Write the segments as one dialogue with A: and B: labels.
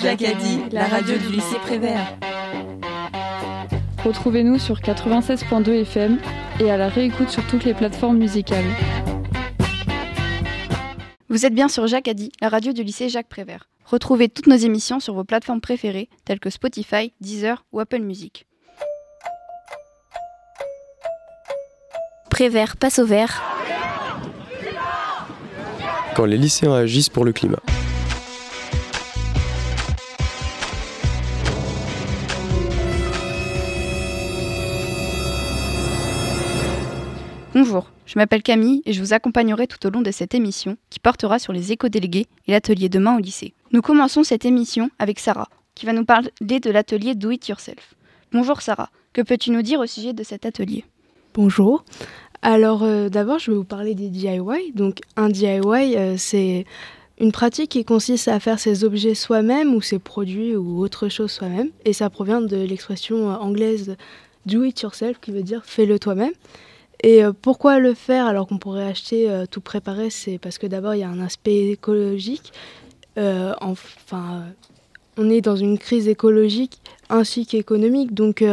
A: Jacques a dit, la radio du lycée Prévert.
B: Retrouvez-nous sur 96.2 FM et à la réécoute sur toutes les plateformes musicales.
C: Vous êtes bien sur Jacques a dit, la radio du lycée Jacques Prévert. Retrouvez toutes nos émissions sur vos plateformes préférées telles que Spotify, Deezer ou Apple Music.
D: Prévert passe au vert.
E: Quand les lycéens agissent pour le climat.
C: Bonjour, je m'appelle Camille et je vous accompagnerai tout au long de cette émission qui portera sur les éco-délégués et l'atelier demain au lycée. Nous commençons cette émission avec Sarah, qui va nous parler de l'atelier Do It Yourself. Bonjour Sarah, que peux-tu nous dire au sujet de cet atelier?
F: Bonjour. Alors euh, d'abord, je vais vous parler des DIY. Donc un DIY, euh, c'est une pratique qui consiste à faire ses objets soi-même ou ses produits ou autre chose soi-même. Et ça provient de l'expression euh, anglaise do it yourself qui veut dire fais-le toi-même. Et euh, pourquoi le faire alors qu'on pourrait acheter euh, tout préparé C'est parce que d'abord il y a un aspect écologique. Euh, enfin, on est dans une crise écologique ainsi qu'économique. Donc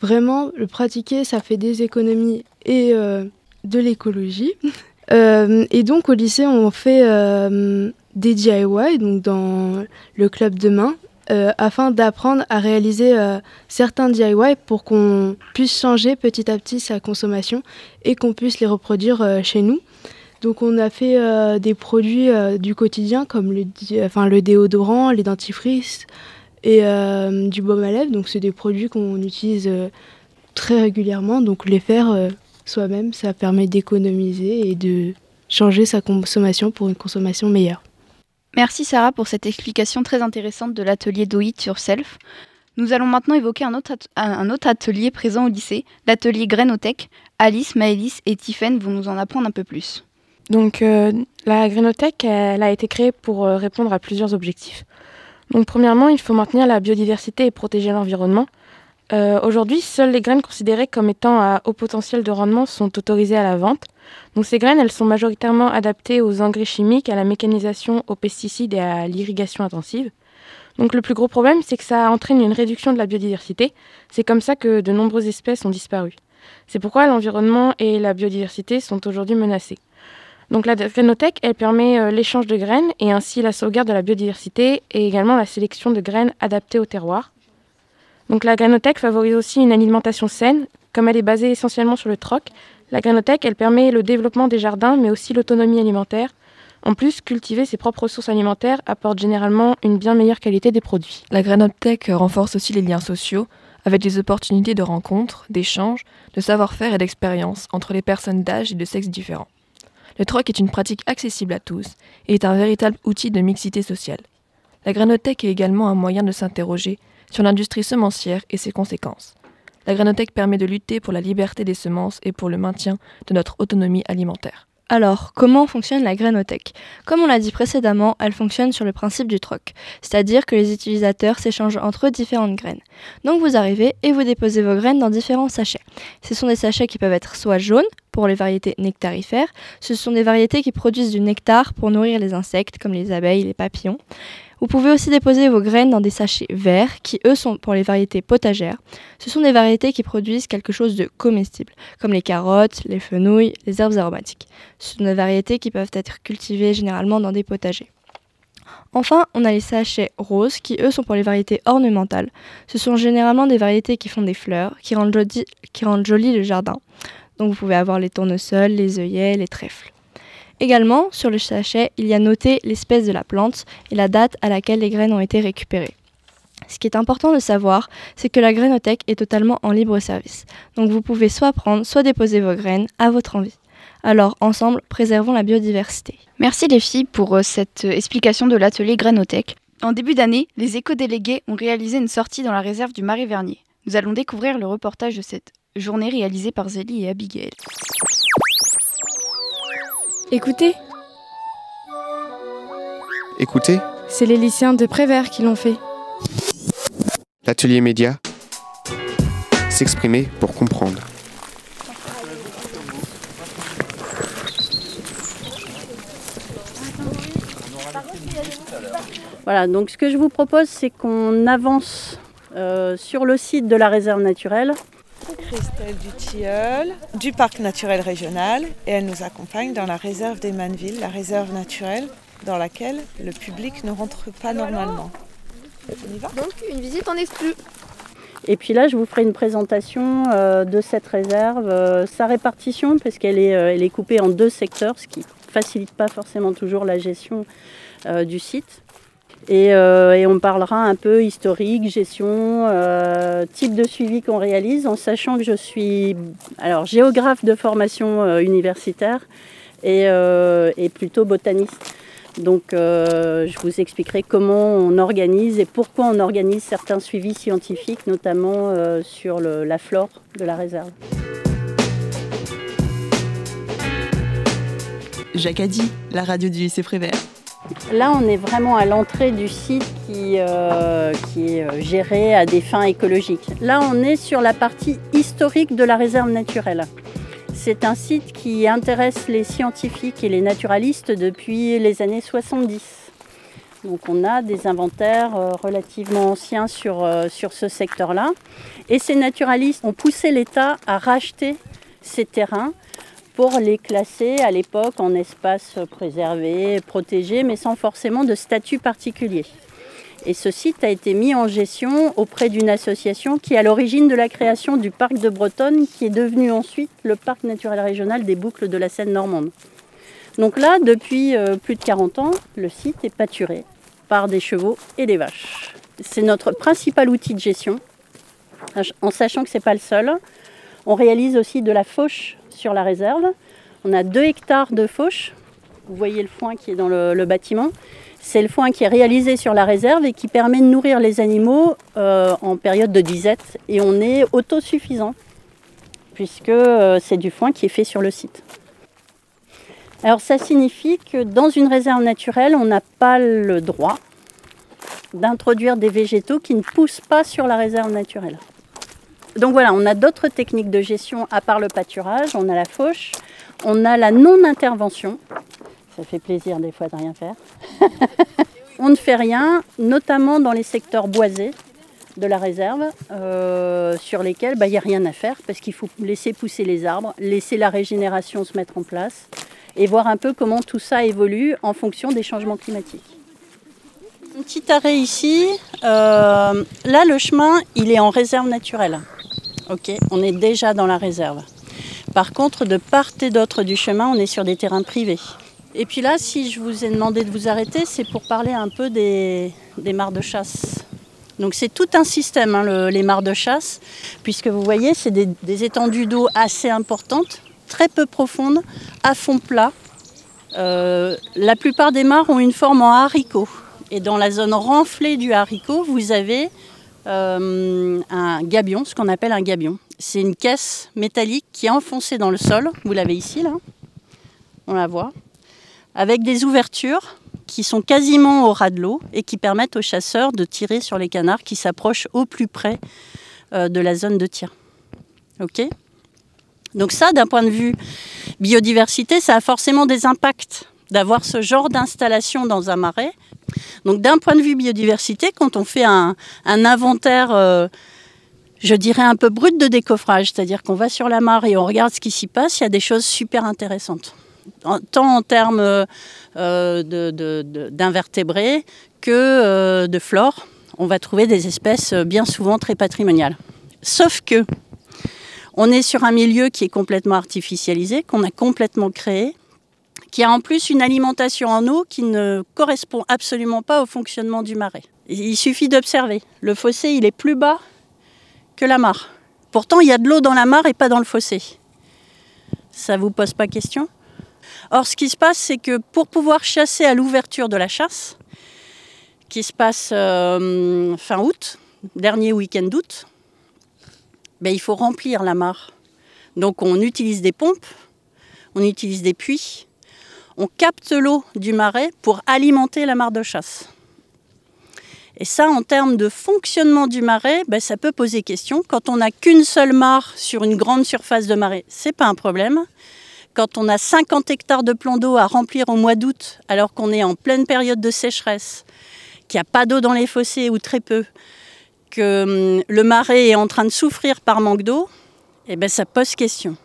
F: vraiment, le pratiquer, ça fait des économies et de l'écologie. et donc au lycée, on fait des DIY, donc dans le club de main, euh, afin d'apprendre à réaliser euh, certains DIY pour qu'on puisse changer petit à petit sa consommation et qu'on puisse les reproduire euh, chez nous. Donc on a fait des produits du quotidien comme le, le déodorant, les dentifrices et du baume à lèvres. Donc c'est des produits qu'on utilise très régulièrement. Donc les faire soi-même, ça permet d'économiser et de changer sa consommation pour une consommation meilleure.
C: Merci Sarah pour cette explication très intéressante de l'atelier Do It Yourself. Nous allons maintenant évoquer un autre, atelier présent au lycée, l'atelier Grainotech. Alice, Maëlys et Tiffen vont nous en apprendre un peu plus.
G: Donc euh, la Grainotech, elle a été créée pour euh, répondre à plusieurs objectifs. Donc premièrement, il faut maintenir la biodiversité et protéger l'environnement. Euh, aujourd'hui, seules les graines considérées comme étant à haut potentiel de rendement sont autorisées à la vente. Donc ces graines, elles sont majoritairement adaptées aux engrais chimiques, à la mécanisation, aux pesticides et à l'irrigation intensive. Donc le plus gros problème, c'est que ça entraîne une réduction de la biodiversité. C'est comme ça que de nombreuses espèces ont disparu. C'est pourquoi l'environnement et la biodiversité sont aujourd'hui menacés. Donc la grainothèque, elle permet euh, l'échange de graines et ainsi la sauvegarde de la biodiversité et également la sélection de graines adaptées au terroir. Donc la grainothèque favorise aussi une alimentation saine, comme elle est basée essentiellement sur le troc, la grainothèque, elle permet le développement des jardins, mais aussi l'autonomie alimentaire. En plus, cultiver ses propres ressources alimentaires apporte généralement une bien meilleure qualité des produits.
H: La grainothèque renforce aussi les liens sociaux, avec des opportunités de rencontres, d'échanges, de savoir-faire et d'expérience entre les personnes d'âge et de sexe différents. Le troc est une pratique accessible à tous et est un véritable outil de mixité sociale. La grainothèque est également un moyen de s'interroger sur l'industrie semencière et ses conséquences. La grainothèque permet de lutter pour la liberté des semences et pour le maintien de notre autonomie alimentaire.
I: Alors, comment fonctionne la grainothèque Comme on l'a dit précédemment, elle fonctionne sur le principe du troc, c'est-à-dire que les utilisateurs s'échangent entre eux différentes graines. Donc vous arrivez et vous déposez vos graines dans différents sachets. Ce sont des sachets qui peuvent être soit jaunes, pour les variétés nectarifères, ce sont des variétés qui produisent du nectar pour nourrir les insectes comme les abeilles, les papillons, vous pouvez aussi déposer vos graines dans des sachets verts qui, eux, sont pour les variétés potagères. Ce sont des variétés qui produisent quelque chose de comestible, comme les carottes, les fenouilles, les herbes aromatiques. Ce sont des variétés qui peuvent être cultivées généralement dans des potagers. Enfin, on a les sachets roses qui, eux, sont pour les variétés ornementales. Ce sont généralement des variétés qui font des fleurs, qui rendent joli, le jardin. Donc vous pouvez avoir les tournesols, les œillets, les trèfles. Également, sur le sachet, il y a noté l'espèce de la plante et la date à laquelle les graines ont été récupérées. Ce qui est important de savoir, c'est que la grainothèque est totalement en libre service. Donc vous pouvez soit prendre, soit déposer vos graines à votre envie. Alors ensemble, préservons la biodiversité.
C: Merci les filles pour euh, cette euh, explication de l'atelier grainothèque. En début d'année, les éco-délégués ont réalisé une sortie dans la réserve du Marais Vernier. Nous allons découvrir le reportage de cette journée réalisée par Zélie et Abigail.
J: Écoutez.
K: Écoutez.
J: C'est les lycéens de Prévert qui l'ont fait.
K: L'atelier média. S'exprimer pour comprendre.
D: Voilà, donc ce que je vous propose, c'est qu'on avance euh, sur le site de la réserve naturelle.
L: Christelle Dutilleul du parc naturel régional et elle nous accompagne dans la réserve des Manvilles, la réserve naturelle dans laquelle le public ne rentre pas normalement.
M: On y va? Donc une visite en exclu.
D: Et puis là, je vous ferai une présentation euh, de cette réserve, euh, sa répartition, parce qu'elle est, elle est coupée en deux secteurs, ce qui ne facilite pas forcément toujours la gestion du site. Euh, et, on parlera un peu historique, gestion, euh, type de suivi qu'on réalise, en sachant que je suis alors, géographe de formation euh, universitaire et, plutôt botaniste. Donc je vous expliquerai comment on organise et pourquoi on organise certains suivis scientifiques, notamment sur la flore de la réserve.
A: Jacques dit, la radio du lycée Prévert.
D: Là, on est vraiment à l'entrée du site qui, euh, est euh, géré à des fins écologiques. Là, on est sur la partie historique de la réserve naturelle. C'est un site qui intéresse les scientifiques et les naturalistes depuis les années 70. Donc on a des inventaires euh, relativement anciens sur, sur ce secteur-là. Et ces naturalistes ont poussé l'État à racheter ces terrains pour les classer à l'époque en espace préservé, protégé, mais sans forcément de statut particulier. Et ce site a été mis en gestion auprès d'une association qui est à l'origine de la création du parc de Bretonne, qui est devenu ensuite le parc naturel régional des boucles de la Seine normande. Donc là, depuis euh, plus de 40 ans, le site est pâturé par des chevaux et des vaches. C'est notre principal outil de gestion, en sachant que ce n'est pas le seul. On réalise aussi de la fauche sur la réserve. On a 2 hectares de fauche. Vous voyez le foin qui est dans le, bâtiment. C'est le foin qui est réalisé sur la réserve et qui permet de nourrir les animaux euh, en période de disette. Et on est autosuffisant, puisque euh, c'est du foin qui est fait sur le site. Alors ça signifie que dans une réserve naturelle, on n'a pas le droit d'introduire des végétaux qui ne poussent pas sur la réserve naturelle. Donc voilà, on a d'autres techniques de gestion à part le pâturage. On a la fauche, on a la non-intervention. Ça fait plaisir des fois de rien faire. on ne fait rien, notamment dans les secteurs boisés de la réserve, euh, sur lesquels bah, il n'y a rien à faire parce qu'il faut laisser pousser les arbres, laisser la régénération se mettre en place et voir un peu comment tout ça évolue en fonction des changements climatiques. Un petit arrêt ici. Euh, là, le chemin, il est en réserve naturelle. Ok, on est déjà dans la réserve. Par contre, de part et d'autre du chemin, on est sur des terrains privés. Et puis là, si je vous ai demandé de vous arrêter, c'est pour parler un peu des, mares de chasse. Donc c'est tout un système, hein, les mares de chasse, puisque vous voyez, c'est des, étendues d'eau assez importantes, très peu profondes, à fond plat. Euh, la plupart des mares ont une forme en haricot. Et dans la zone renflée du haricot, vous avez euh, un gabion, ce qu'on appelle un gabion. C'est une caisse métallique qui est enfoncée dans le sol. Vous l'avez ici, là. On la voit. Avec des ouvertures qui sont quasiment au ras de l'eau et qui permettent aux chasseurs de tirer sur les canards qui s'approchent au plus près euh, de la zone de tir. OK? Donc ça, d'un point de vue biodiversité, ça a forcément des impacts d'avoir ce genre d'installation dans un marais donc d'un point de vue biodiversité, quand on fait un, inventaire, euh, je dirais un peu brut de décoffrage, c'est-à-dire qu'on va sur la mare et on regarde ce qui s'y passe, il y a des choses super intéressantes. tant en termes euh, d'invertébrés que euh, de flore, on va trouver des espèces bien souvent très patrimoniales. Sauf que on est sur un milieu qui est complètement artificialisé, qu'on a complètement créé, qui a en plus une alimentation en eau qui ne correspond absolument pas au fonctionnement du marais. Il suffit d'observer. Le fossé, il est plus bas que la mare. Pourtant, il y a de l'eau dans la mare et pas dans le fossé. Ça ne vous pose pas question? Or, ce qui se passe, c'est que pour pouvoir chasser à l'ouverture de la chasse, qui se passe euh, fin août, dernier week-end d'août, ben, il faut remplir la mare. Donc on utilise des pompes, on utilise des puits, on capte l'eau du marais pour alimenter la mare de chasse. Et ça, en termes de fonctionnement du marais, ben, ça peut poser question. Quand on n'a qu'une seule mare sur une grande surface de marais, c'est pas un problème. Quand on a 50 hectares de plan d'eau à remplir au mois d'août, alors qu'on est en pleine période de sécheresse, qu'il n'y a pas d'eau dans les fossés ou très peu, que hum, le marais est en train de souffrir par manque d'eau, eh ben, ça pose question.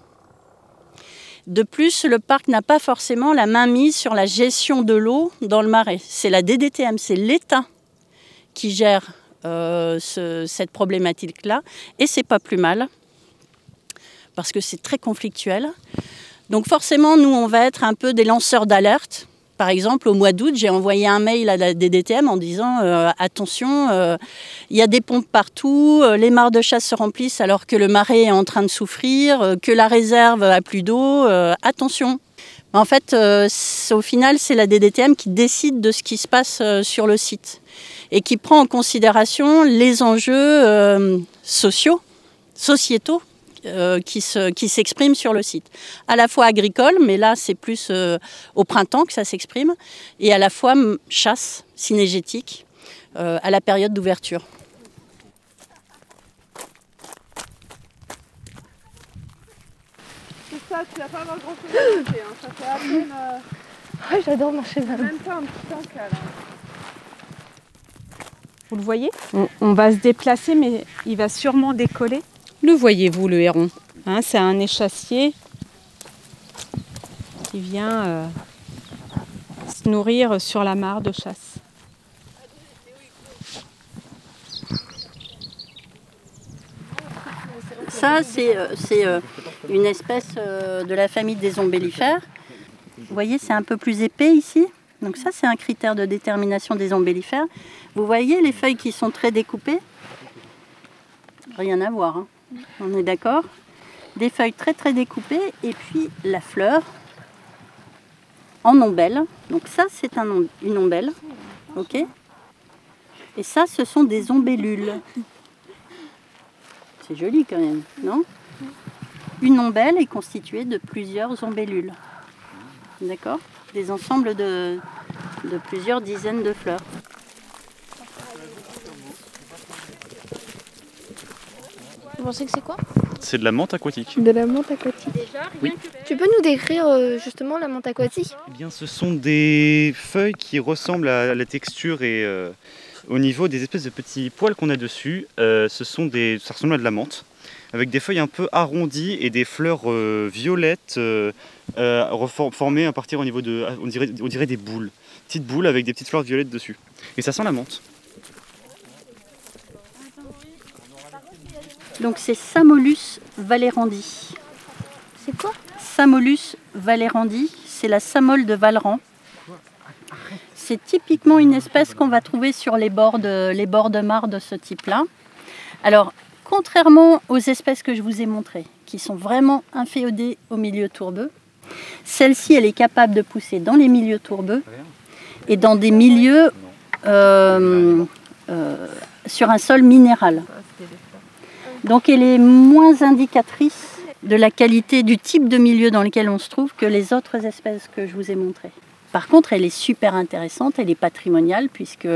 D: De plus, le parc n'a pas forcément la main mise sur la gestion de l'eau dans le marais. C'est la DDTM, c'est l'État qui gère euh, ce- cette problématique-là. Et c'est pas plus mal, parce que c'est très conflictuel. Donc forcément, nous, on va être un peu des lanceurs d'alerte. Par exemple, au mois d'août, j'ai envoyé un mail à la DDTM en disant euh, attention, euh, il y a des pompes partout, euh, les mares de chasse se remplissent alors que le marais est en train de souffrir, que la réserve a plus d'eau, attention. En fait, au final, c'est la DDTM qui décide de ce qui se passe sur le site et qui prend en considération les enjeux sociaux, sociétaux euh, qui se- qui s'expriment sur le site. À la fois agricole, mais là c'est plus euh, au printemps que ça s'exprime, et à la fois chasse, cinégétique, euh, à la période d'ouverture.
L: C'est ça, tu vas pas avoir grand chose à hein. Ça fait à peine. euh,
J: j'adore marcher dans
L: Même pas un petit là.
N: Vous le voyez? On, on va se déplacer, mais il va sûrement décoller.
O: Le voyez-vous, le héron
N: Hein, c'est un échassier qui vient euh, se nourrir sur la mare de chasse.
D: Ça, c'est euh, c'est, euh, une espèce euh, de la famille des ombellifères. Vous voyez, c'est un peu plus épais ici. Donc ça, c'est un critère de détermination des ombellifères. Vous voyez les feuilles qui sont très découpées? Rien à voir, hein. On est d'accord Des feuilles très très découpées et puis la fleur en ombelle. Donc ça, c'est une ombelle. ok Et ça, ce sont des ombellules. C'est joli quand même, non? Une ombelle est constituée de plusieurs ombellules. D'accord? Des ensembles de plusieurs dizaines de fleurs.
M: Vous pensez que c'est quoi
P: C'est de la menthe aquatique.
J: De la menthe aquatique.
P: Oui.
M: Tu peux nous décrire euh, justement la menthe aquatique?
P: Eh bien, ce sont des feuilles qui ressemblent à la texture et euh, au niveau des espèces de petits poils qu'on a dessus. euh, ce sont des, ça ressemble à de la menthe, avec des feuilles un peu arrondies et des fleurs euh, violettes euh, euh, formées à partir au niveau de, on dirait, on dirait des boules, petites boules avec des petites fleurs violettes dessus. Et ça sent la menthe.
D: Donc c'est Samolus valerandi.
M: C'est quoi?
D: Samolus valerandi, c'est la samole de Valeran. C'est typiquement une espèce qu'on va trouver sur les bords de, les bords de mare de ce type-là. Alors, contrairement aux espèces que je vous ai montrées, qui sont vraiment inféodées au milieu tourbeux, celle-ci, elle est capable de pousser dans les milieux tourbeux et dans des milieux euh, euh, sur un sol minéral. Donc elle est moins indicatrice de la qualité du type de milieu dans lequel on se trouve que les autres espèces que je vous ai montrées. Par contre, elle est super intéressante, elle est patrimoniale puisque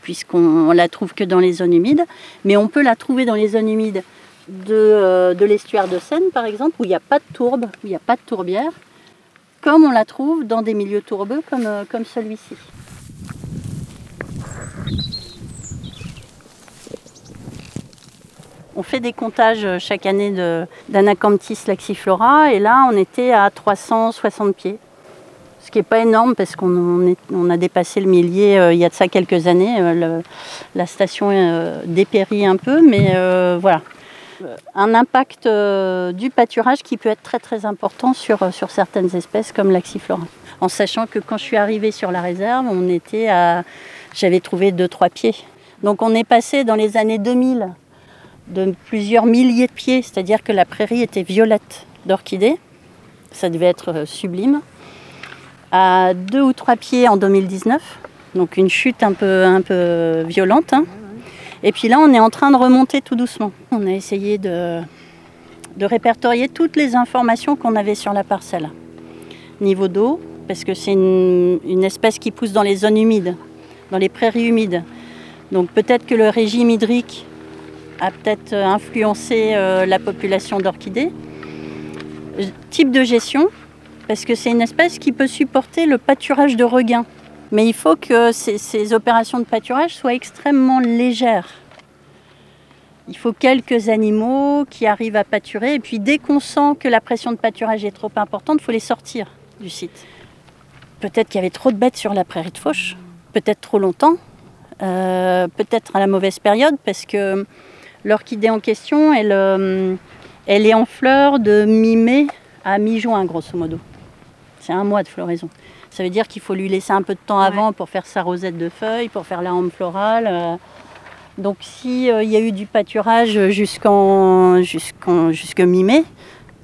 D: puisqu'on la trouve que dans les zones humides, mais on peut la trouver dans les zones humides de, euh, de l'estuaire de Seine par exemple où il n'y a pas de tourbe, où il n'y a pas de tourbière, comme on la trouve dans des milieux tourbeux comme, euh, comme celui-ci. On fait des comptages euh, chaque année d'Anacamptis laxiflora et là on était à 360 pieds. Ce qui n'est pas énorme parce qu'on a dépassé le millier euh, il y a de ça quelques années. Euh, la station dépérit un peu, mais voilà. Un impact du pâturage qui peut être très très important sur, sur certaines espèces comme l'axiflora. En sachant que quand je suis arrivée sur la réserve, on était à. J'avais trouvé 2-3 pieds. Donc on est passé dans les années 2000 de plusieurs milliers de pieds, c'est-à-dire que la prairie était violette d'orchidées. Ça devait être euh, sublime. À deux ou trois pieds en 2019, donc une chute un peu, un peu violente. hein. Et puis là, on est en train de remonter tout doucement. On a essayé de, de répertorier toutes les informations qu'on avait sur la parcelle. Niveau d'eau, parce que c'est une, une espèce qui pousse dans les zones humides, dans les prairies humides. Donc peut-être que le régime hydrique a peut-être euh, influencé euh, la population d'orchidées. Type de gestion, parce que c'est une espèce qui peut supporter le pâturage de regain. Mais il faut que ces, ces opérations de pâturage soient extrêmement légères. Il faut quelques animaux qui arrivent à pâturer. Et puis dès qu'on sent que la pression de pâturage est trop importante, il faut les sortir du site. Peut-être qu'il y avait trop de bêtes sur la prairie de Fauche, peut-être trop longtemps, euh, peut-être à la mauvaise période, parce que l'orchidée en question, elle, euh, elle est en fleurs de mi-mai à mi-juin, grosso modo. C'est un mois de floraison. Ça veut dire qu'il faut lui laisser un peu de temps avant pour faire sa rosette de feuilles, pour faire la hampe florale. euh. Donc s'il y a eu du pâturage jusqu'en, jusqu'en, jusque mi-mai,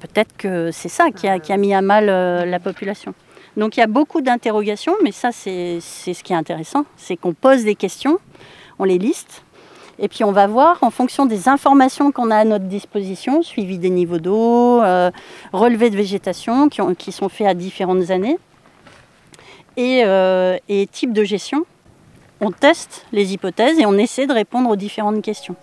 D: peut-être que c'est ça qui a, qui a mis à mal euh, la population. Donc il y a beaucoup d'interrogations, mais ça c'est ce qui est intéressant, c'est qu'on pose des questions, on les liste, et puis on va voir en fonction des informations qu'on a à notre disposition, suivi des niveaux d'eau, euh, relevés de végétation qui, ont- qui sont faits à différentes années, et, euh, et type de gestion. On teste les hypothèses et on essaie de répondre aux différentes questions.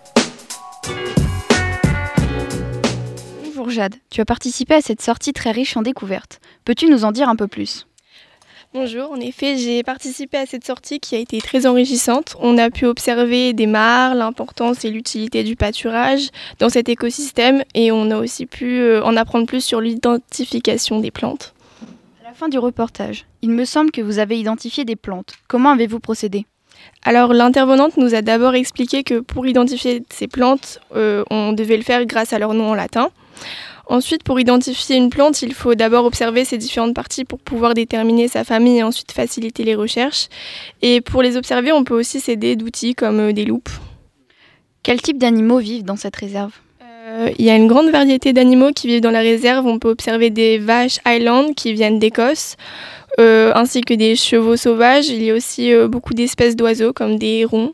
C: Bonjour Jade, tu as participé à cette sortie très riche en découvertes. Peux-tu nous en dire un peu plus?
O: Bonjour, en effet, j'ai participé à cette sortie qui a été très enrichissante. On a pu observer des mares, l'importance et l'utilité du pâturage dans cet écosystème et on a aussi pu euh, en apprendre plus sur l'identification des plantes.
C: À la fin du reportage, il me semble que vous avez identifié des plantes. Comment avez-vous procédé?
O: Alors l'intervenante nous a d'abord expliqué que pour identifier ces plantes, euh, on devait le faire grâce à leur nom en latin. Ensuite, pour identifier une plante, il faut d'abord observer ses différentes parties pour pouvoir déterminer sa famille et ensuite faciliter les recherches. Et pour les observer, on peut aussi s'aider d'outils comme euh, des loupes.
C: Quel type d'animaux vivent dans cette réserve?
O: Euh, Il y a une grande variété d'animaux qui vivent dans la réserve. On peut observer des vaches Highland qui viennent d'Écosse, euh, ainsi que des chevaux sauvages. Il y a aussi euh, beaucoup d'espèces d'oiseaux comme des hérons.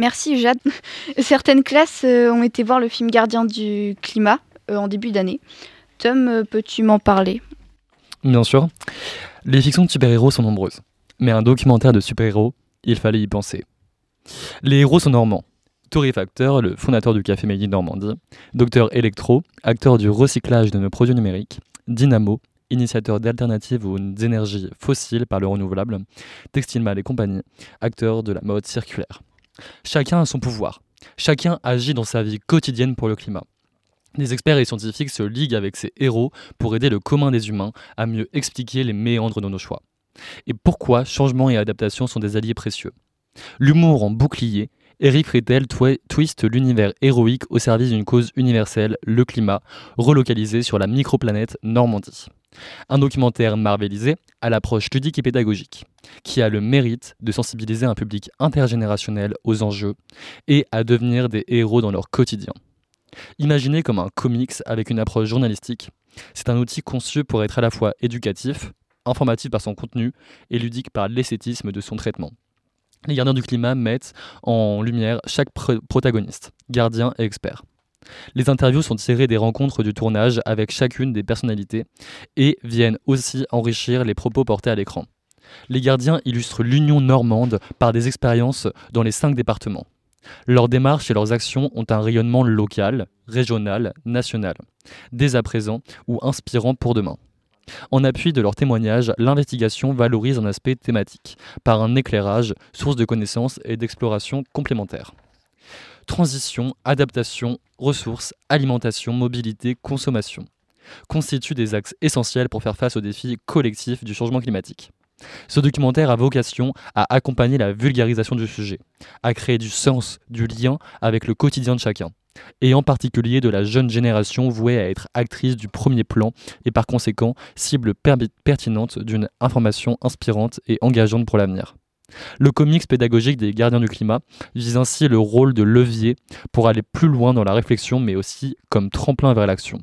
C: Merci Jade. Certaines classes euh, ont été voir le film Gardien du climat euh, en début d'année. Tom, euh, peux-tu m'en parler?
Q: Bien sûr. Les fictions de super-héros sont nombreuses. Mais un documentaire de super-héros, il fallait y penser. Les héros sont normands. Torréfacteur, le fondateur du Café Made Normandie, Docteur Electro, acteur du recyclage de nos produits numériques, Dynamo, initiateur d'alternatives aux énergies fossiles par le renouvelable, Textilmal et compagnie, acteur de la mode circulaire. Chacun a son pouvoir. Chacun agit dans sa vie quotidienne pour le climat. Les experts et scientifiques se liguent avec ces héros pour aider le commun des humains à mieux expliquer les méandres de nos choix. Et pourquoi changement et adaptation sont des alliés précieux? L'humour en bouclier, Eric twi- twiste l'univers héroïque au service d'une cause universelle, le climat, relocalisé sur la microplanète Normandie. Un documentaire marvelisé à l'approche ludique et pédagogique, qui a le mérite de sensibiliser un public intergénérationnel aux enjeux et à devenir des héros dans leur quotidien. Imaginé comme un comics avec une approche journalistique, c'est un outil conçu pour être à la fois éducatif, informatif par son contenu et ludique par l'esthétisme de son traitement. Les gardiens du climat mettent en lumière chaque pr- protagoniste, gardien et expert. Les interviews sont tirées des rencontres du tournage avec chacune des personnalités et viennent aussi enrichir les propos portés à l'écran. Les gardiens illustrent l'union normande par des expériences dans les cinq départements. Leurs démarches et leurs actions ont un rayonnement local, régional, national, dès à présent ou inspirant pour demain. En appui de leurs témoignages, l'investigation valorise un aspect thématique, par un éclairage, source de connaissances et d'exploration complémentaires. Transition, adaptation, ressources, alimentation, mobilité, consommation constituent des axes essentiels pour faire face aux défis collectifs du changement climatique. Ce documentaire a vocation à accompagner la vulgarisation du sujet, à créer du sens, du lien avec le quotidien de chacun, et en particulier de la jeune génération vouée à être actrice du premier plan et par conséquent cible per- pertinente d'une information inspirante et engageante pour l'avenir. Le comics pédagogique des gardiens du climat vise ainsi le rôle de levier pour aller plus loin dans la réflexion mais aussi comme tremplin vers l'action.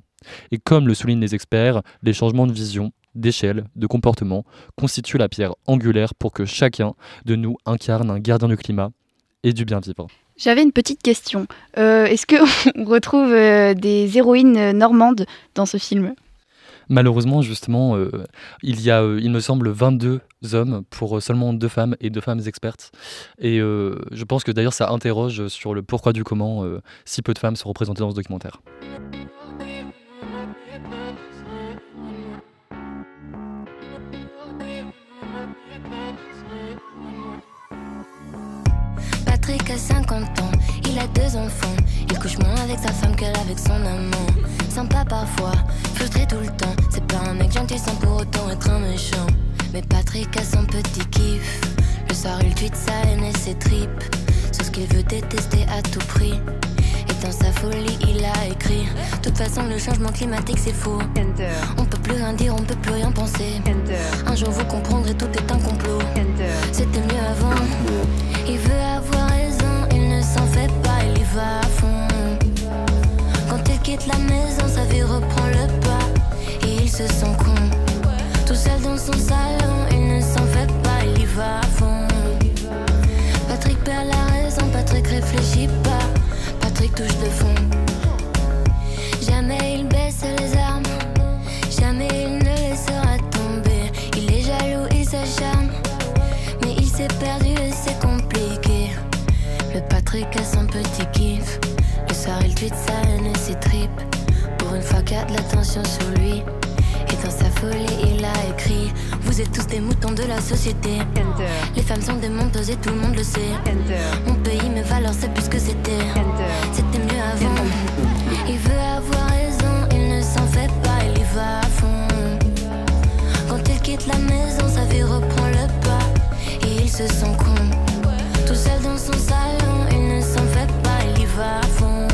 Q: Et comme le soulignent les experts, les changements de vision, d'échelle, de comportement constituent la pierre angulaire pour que chacun de nous incarne un gardien du climat et du bien vivre.
C: J'avais une petite question. Euh, Est-ce qu'on retrouve euh, des héroïnes euh, normandes dans ce film?
Q: Malheureusement, justement, euh, il y a, euh, il me semble, 22 hommes pour euh, seulement deux femmes et deux femmes expertes. Et je pense que d'ailleurs, ça interroge sur le pourquoi du comment si peu de femmes sont représentées dans ce documentaire.
R: Patrick a 50 il a deux enfants. Il couche moins avec sa femme qu'elle avec son amant. Sympa parfois, frustré tout le temps. C'est pas un mec gentil sans pour autant être un méchant. Mais Patrick a son petit kiff. Le soir, il tweet sa haine et ses tripes. Ce qu'il veut détester à tout prix. Et dans sa folie, il a écrit De toute façon, le changement climatique, c'est faux. On peut plus rien dire, on peut plus rien penser. Un jour, vous comprendrez, tout est un complot. C'était mieux avant. Il veut avoir s'en fait pas, il y va à fond. Quand il quitte la maison, sa vie reprend le pas. Et il se sent con. Tout seul dans son salon, il ne s'en fait pas, il y va à fond. Patrick perd la raison, Patrick réfléchit pas. Patrick touche le fond. Jamais il baisse les armes, jamais il ne laissera tomber. Il est jaloux, il s'acharne, mais il s'est perdu et c'est compliqué. Le Patrick a son petit kiff. Le soir, il tweet sa haine et ses tripes. Pour une fois qu'il a de l'attention sur lui. Et dans sa folie, il a écrit Vous êtes tous des moutons de la société. Les femmes sont des menteuses et tout le monde le sait. Mon pays, mes valeurs, c'est plus que c'était. C'était mieux avant. Il veut avoir raison, il ne s'en fait pas, il y va à fond. Quand il quitte la maison, sa vie reprend le pas. Et il se sent con. Tout seul dans son salon, il ne s'en fait pas, il y va à fond.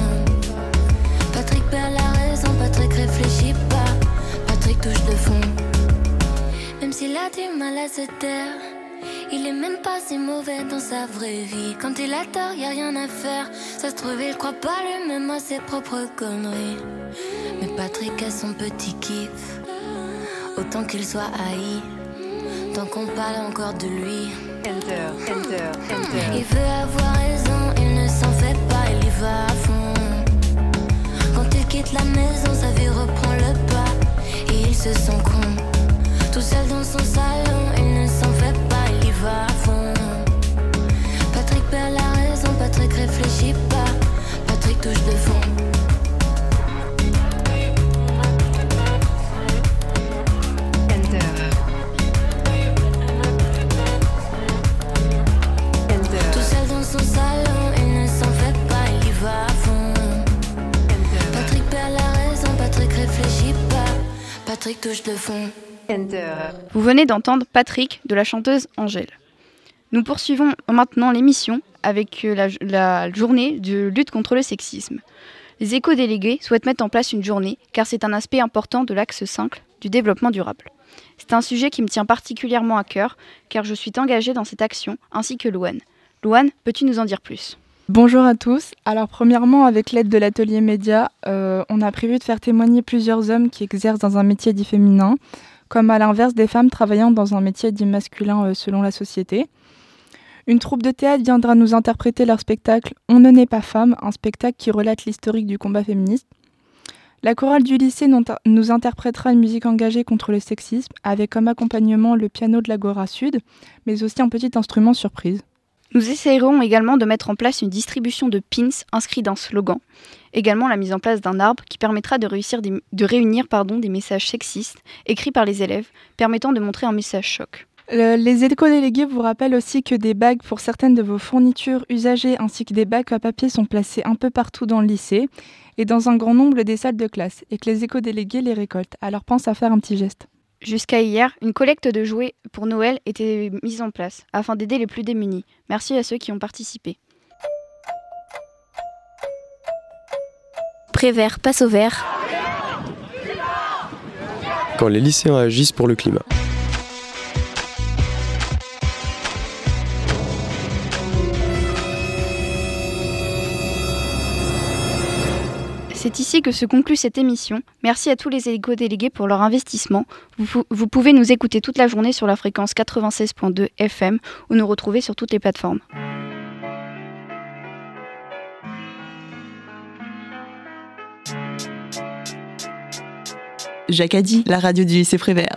R: Patrick perd la raison, Patrick réfléchit pas. Patrick touche le fond. Même s'il a du mal à se taire, il est même pas si mauvais dans sa vraie vie. Quand il a tort, y a rien à faire. Ça se trouve, il croit pas lui-même à ses propres conneries. Mais Patrick a son petit kiff. Autant qu'il soit haï, tant qu'on parle encore de lui. Il veut avoir raison, il ne s'en fait pas, il y va à fond. Quand il quitte la maison, sa vie reprend le pas. Et il se sent con. Tout seul dans son salon, il ne s'en fait pas, il y va à fond. Patrick perd la raison, Patrick réfléchit pas. Patrick touche le fond.
C: Vous venez d'entendre Patrick de la chanteuse Angèle. Nous poursuivons maintenant l'émission avec euh, la, la journée de lutte contre le sexisme. Les éco-délégués souhaitent mettre en place une journée car c'est un aspect important de l'axe 5 du développement durable. C'est un sujet qui me tient particulièrement à cœur car je suis engagée dans cette action ainsi que Louane. Louane, peux-tu nous en dire plus?
S: Bonjour à tous. Alors premièrement, avec l'aide de l'atelier média, euh, on a prévu de faire témoigner plusieurs hommes qui exercent dans un métier dit féminin, comme à l'inverse des femmes travaillant dans un métier dit masculin euh, selon la société. Une troupe de théâtre viendra nous interpréter leur spectacle On ne naît pas femme, un spectacle qui relate l'historique du combat féministe. La chorale du lycée nous interprétera une musique engagée contre le sexisme, avec comme accompagnement le piano de l'Agora Sud, mais aussi un petit instrument surprise.
C: Nous essayerons également de mettre en place une distribution de pins inscrits d'un slogan. Également la mise en place d'un arbre qui permettra de, réunir pardon, des messages sexistes écrits par les élèves, permettant de montrer un message choc.
S: Le, les éco-délégués vous rappellent aussi que des bagues pour certaines de vos fournitures usagées ainsi que des bacs à papier sont placés un peu partout dans le lycée et dans un grand nombre des salles de classe et que les éco-délégués les récoltent. Alors pense à faire un petit geste.
C: Jusqu'à hier, une collecte de jouets pour Noël était mise en place afin d'aider les plus démunis. Merci à ceux qui ont participé.
R: Prévert passe au vert.
E: Quand les lycéens agissent pour le climat.
C: C'est ici que se conclut cette émission. Merci à tous les éco-délégués pour leur investissement. Vous, pouvez nous écouter toute la journée sur la fréquence 96.2 FM ou nous retrouver sur toutes les plateformes.
A: Jacques a dit, la radio du lycée Prévert.